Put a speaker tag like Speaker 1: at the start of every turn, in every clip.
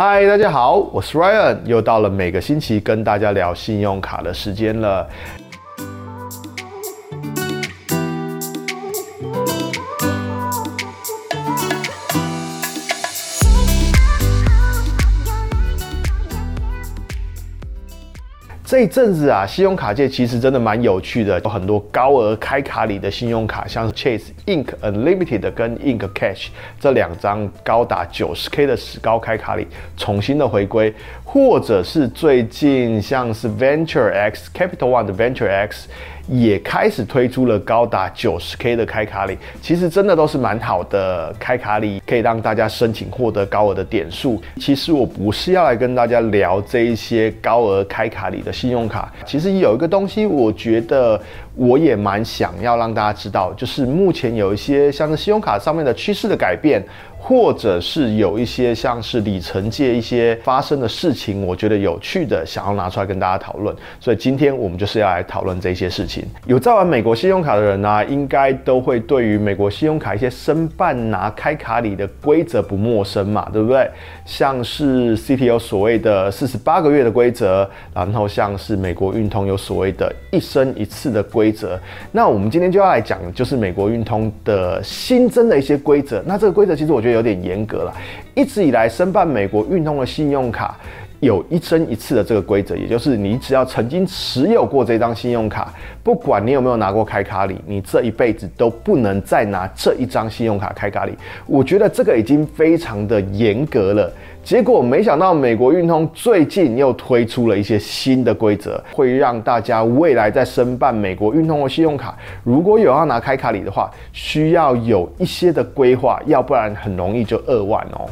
Speaker 1: 嗨，大家好，我是 Ryan，又到了每个星期跟大家聊信用卡的时间了。这一阵子啊，信用卡界其实真的蛮有趣的，有很多高额开卡里的信用卡，像是 Chase Ink Unlimited 跟 Ink Cash 这两张高达九十 K 的史高开卡里重新的回归，或者是最近像是 Venture X Capital One 的 Venture X。也开始推出了高达九十 K 的开卡礼，其实真的都是蛮好的开卡礼，可以让大家申请获得高额的点数。其实我不是要来跟大家聊这一些高额开卡礼的信用卡，其实有一个东西，我觉得我也蛮想要让大家知道，就是目前有一些像是信用卡上面的趋势的改变。或者是有一些像是里程界一些发生的事情，我觉得有趣的，想要拿出来跟大家讨论。所以今天我们就是要来讨论这些事情。有在玩美国信用卡的人呢、应该都会对于美国信用卡一些申办拿开卡礼的规则不陌生嘛，对不对？像是 CTO 所谓的四十八个月的规则，然后像是美国运通有所谓的一生一次的规规则。那我们今天就要来讲，就是美国运通的新增的一些规则。那这个规则其实我觉得有点严格了。一直以来，申办美国运通的信用卡有一生一次的这个规则，也就是你只要曾经持有过这张信用卡，不管你有没有拿过开卡礼，你这一辈子都不能再拿这一张信用卡开卡礼。我觉得这个已经非常的严格了。结果没想到，美国运通最近又推出了一些新的规则，会让大家未来在申办美国运通的信用卡，如果有要拿开卡礼的话，需要有一些的规划，要不然很容易就二万哦。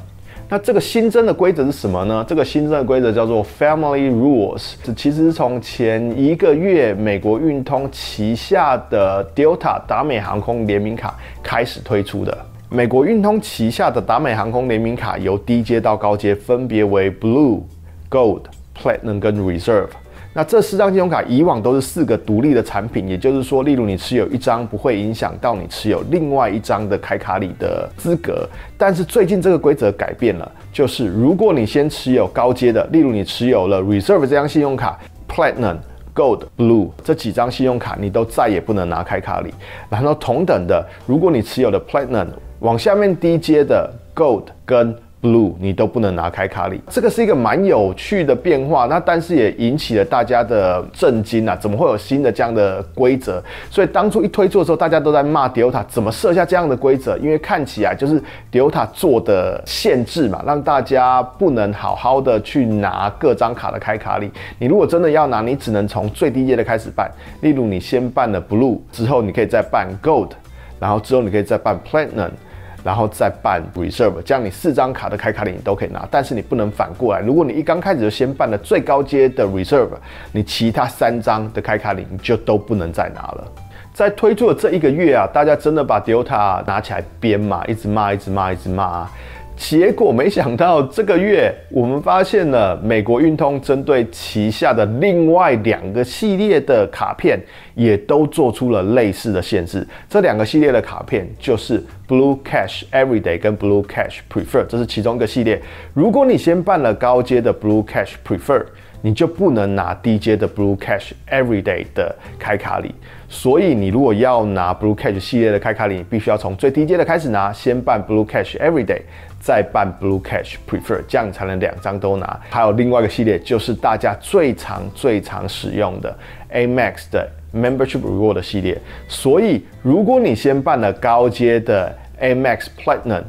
Speaker 1: 那这个新增的规则是什么呢？这个新增的规则叫做 Family Rules，这其实是从前一个月美国运通旗下的 Delta 达美航空联名卡开始推出的。美国运通旗下的达美航空联名卡由低阶到高阶分别为 Blue、Gold、Platinum 跟 Reserve。那这四张信用卡以往都是四个独立的产品，也就是说，例如你持有一张不会影响到你持有另外一张的开卡礼的资格。但是最近这个规则改变了，就是如果你先持有高阶的，例如你持有了 Reserve 这张信用卡、Platinum、Gold、Blue 这几张信用卡，你都再也不能拿开卡礼。然后同等的，如果你持有的 Platinum 往下面低阶的 Gold 跟 Blue 你都不能拿开卡礼，这个是一个蛮有趣的变化。那但是也引起了大家的震惊啊！怎么会有新的这样的规则？所以当初一推出的时候，大家都在骂 Delta 怎么设下这样的规则？因为看起来就是 Delta 做的限制嘛，让大家不能好好的去拿各张卡的开卡礼。你如果真的要拿，你只能从最低阶的开始办。例如你先办了 Blue 之后，你可以再办 Gold，然后之后你可以再办 Platinum。然后再办 Reserve，这样你四张卡的开卡礼你都可以拿，但是你不能反过来。如果你一刚开始就先办了最高阶的 Reserve，你其他三张的开卡礼就都不能再拿了。在推出的这一个月啊，大家真的把 Delta 拿起来编嘛，一直骂，一直骂，一直骂。结果没想到这个月，我们发现了美国运通针对旗下的另外两个系列的卡片，也都做出了类似的限制。这两个系列的卡片就是 Blue Cash Everyday 跟 Blue Cash Prefer，这是其中一个系列。如果你先办了高阶的 Blue Cash Prefer，你就不能拿低阶的 Blue Cash Everyday 的开卡礼。所以你如果要拿 Blue Cash 系列的开卡礼，你必须要从最低阶的开始拿，先办 Blue Cash Everyday。再办 Blue Cash Prefer，这样才能两张都拿。还有另外一个系列，就是大家最常、最常使用的 Amex 的 Membership Reward 系列。所以，如果你先办了高阶的 Amex Platinum，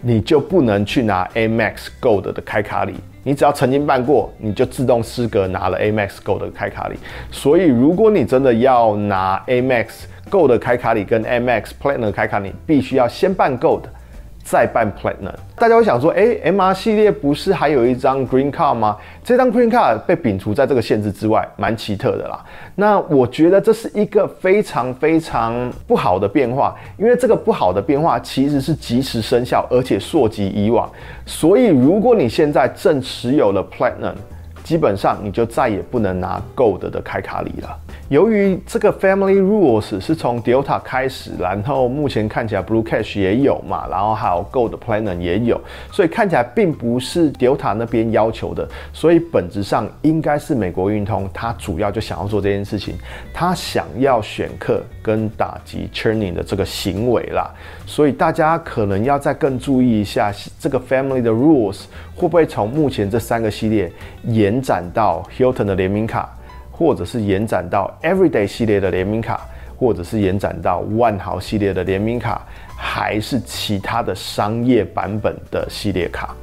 Speaker 1: 你就不能去拿 Amex Gold 的开卡礼。你只要曾经办过，你就自动资格拿了 Amex Gold 的开卡礼。所以，如果你真的要拿 Amex Gold 的开卡礼跟 Amex Platinum 开卡礼，必须要先办 Gold。再办 Platinum，大家会想说，哎，MR 系列不是还有一张 Green Card 吗？这张 Green Card 被摒除在这个限制之外，蛮奇特的啦。那我觉得这是一个非常非常不好的变化，因为这个不好的变化其实是即时生效，而且溯及以往。所以如果你现在正持有了 Platinum，基本上你就再也不能拿 Gold 的开卡礼了。由于这个 Family Rules 是从 Delta 开始，然后目前看起来 Blue Cash 也有嘛，然后还有 Gold Planner 也有，所以看起来并不是 Delta 那边要求的，所以本质上应该是美国运通，它主要就想要做这件事情，它想要选课跟打击 Churning 的这个行为啦，所以大家可能要再更注意一下这个 Family 的 Rules 会不会从目前这三个系列延展到 Hilton 的联名卡。或者是延展到 Everyday 系列的联名卡，或者是延展到万豪系列的联名卡，还是其他的商业版本的系列卡。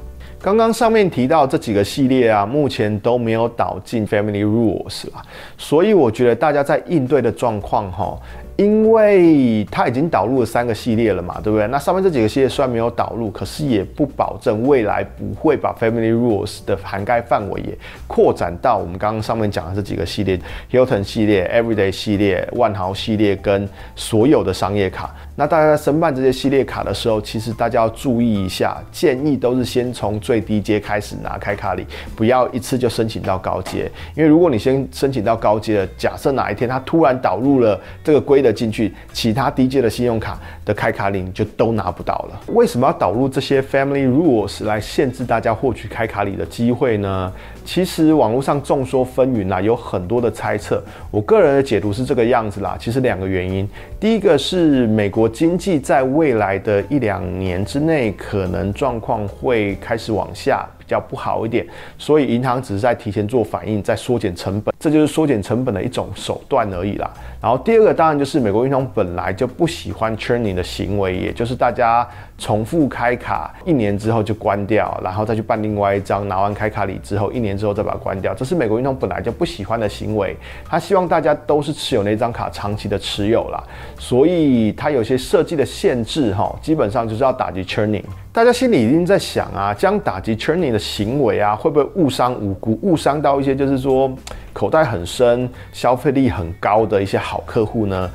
Speaker 1: 刚刚上面提到这几个系列啊，目前都没有导进 Family Rules 啦，所以我觉得大家在应对的状况哈。因为它已经导入了三个系列了嘛，对不对？那上面这几个系列虽然没有导入，可是也不保证未来不会把 Family Rules 的涵盖范围也扩展到我们刚刚上面讲的这几个系列：Hilton 系列、Everyday 系列、万豪系列跟所有的商业卡。那大家在申办这些系列卡的时候，其实大家要注意一下，建议都是先从最低阶开始拿开卡里，不要一次就申请到高阶。因为如果你先申请到高阶了，假设哪一天它突然导入了这个规的进去，其他低阶的信用卡的开卡礼就都拿不到了。为什么要导入这些 Family Rules 来限制大家获取开卡礼的机会呢？其实网络上众说纷纭啦，有很多的猜测。我个人的解读是这个样子啦。其实两个原因，第一个是美国经济在未来的一两年之内，可能状况会开始往下。比较不好一点，所以银行只是在提前做反应，在缩减成本，这就是缩减成本的一种手段而已啦。然后第二个当然就是美国银行本来就不喜欢 churning 的行为，也就是大家重复开卡一年之后就关掉，然后再去办另外一张，拿完开卡礼之后一年之后再把它关掉，这是美国运通本来就不喜欢的行为。他希望大家都是持有那张卡长期的持有啦，所以他有些设计的限制哈，基本上就是要打击 churning。大家心里一定在想啊，这样打击 churning 的行为啊，会不会误伤无辜，误伤到一些就是说口袋很深、消费力很高的一些好客户呢？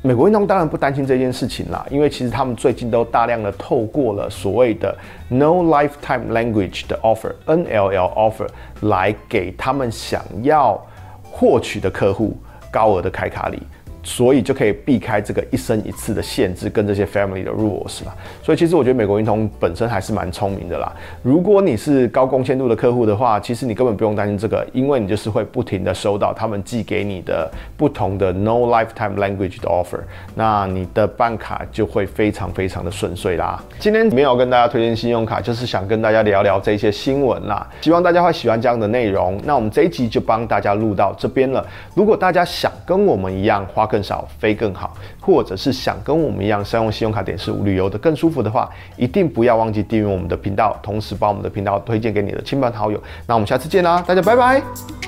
Speaker 1: 美国运通当然不担心这件事情啦，因为其实他们最近都大量的透过了所谓的 No Lifetime Language 的 offer（NLL offer） 来给他们想要获取的客户高额的开卡礼。所以就可以避开这个一生一次的限制跟这些 family 的 rules 啦。所以其实我觉得美国运通本身还是蛮聪明的啦。如果你是高贡献度的客户的话，其实你根本不用担心这个，因为你就是会不停的收到他们寄给你的不同的 no lifetime language 的 offer，那你的办卡就会非常非常的顺遂啦。今天没有跟大家推荐信用卡，就是想跟大家聊聊这些新闻啦。希望大家会喜欢这样的内容。那我们这一集就帮大家录到这边了。如果大家想跟我们一样花更更少飞更好，或者是想跟我们一样善用信用卡点是旅游的更舒服的话，一定不要忘记订阅我们的频道，同时把我们的频道推荐给你的亲朋好友。那我们下次见啦，大家拜拜。